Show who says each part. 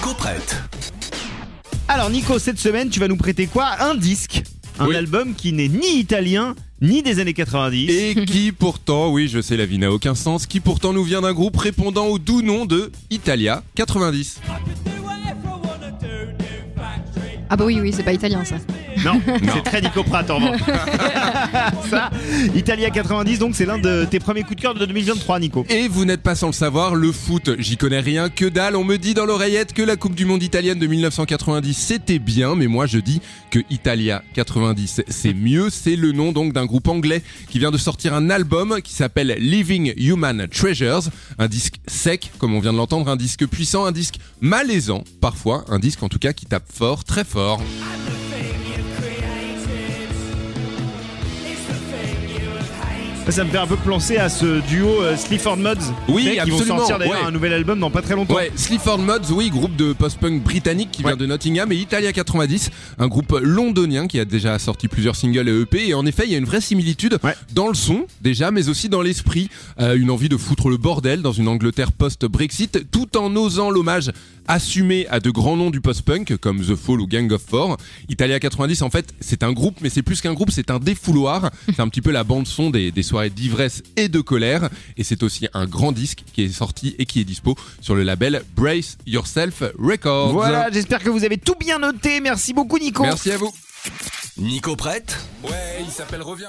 Speaker 1: Nico prête.
Speaker 2: Alors Nico, cette semaine, tu vas nous prêter quoi? Un disque. Un
Speaker 3: Oui.
Speaker 2: album qui n'est ni italien, ni des années 90.
Speaker 3: Et qui pourtant, oui je sais la vie n'a aucun sens, qui pourtant nous vient d'un groupe répondant au doux nom de Italia 90.
Speaker 4: Ah bah oui, oui, c'est pas italien ça.
Speaker 2: Non, c'est très Nico Pratt en revanche. Ça, Italia 90, donc c'est l'un de tes premiers coups de cœur de 2023, Nico.
Speaker 3: Et vous n'êtes pas sans le savoir, le foot, j'y connais rien, que dalle. On me dit dans l'oreillette que la Coupe du Monde italienne de 1990 c'était bien, mais moi je dis que Italia 90 c'est mieux. C'est le nom donc d'un groupe anglais qui vient de sortir un album qui s'appelle Living Human Treasures. Un disque sec, comme on vient de l'entendre, un disque puissant, un disque malaisant parfois, un disque en tout cas qui tape fort, très fort fort.
Speaker 2: Ça me fait un peu penser à ce duo euh, Sleaford Mods.
Speaker 3: Oui,
Speaker 2: qui vont sortir d'ailleurs
Speaker 3: ouais.
Speaker 2: un nouvel album dans pas très longtemps.
Speaker 3: Ouais, Sleaford Mods, oui, groupe de post-punk britannique qui vient de Nottingham et Italia 90, un groupe londonien qui a déjà sorti plusieurs singles et EP et en effet il y a une vraie similitude
Speaker 2: Ouais.
Speaker 3: dans le son déjà mais aussi dans l'esprit, Euh, une envie de foutre le bordel dans une Angleterre post-Brexit tout en osant l'hommage assumé à de grands noms du post-punk comme The Fall ou Gang of Four. Italia 90 en fait c'est un groupe mais c'est plus qu'un groupe, c'est un défouloir, c'est un petit peu la bande son des, des soirées d'ivresse et de colère et c'est aussi un grand disque qui est sorti et qui est dispo sur le label Brace Yourself Records.
Speaker 2: Voilà, j'espère que vous avez tout bien noté. Merci beaucoup, Nico.
Speaker 3: Merci à vous.
Speaker 1: Nico prête?
Speaker 3: Ouais, il s'appelle Reviens.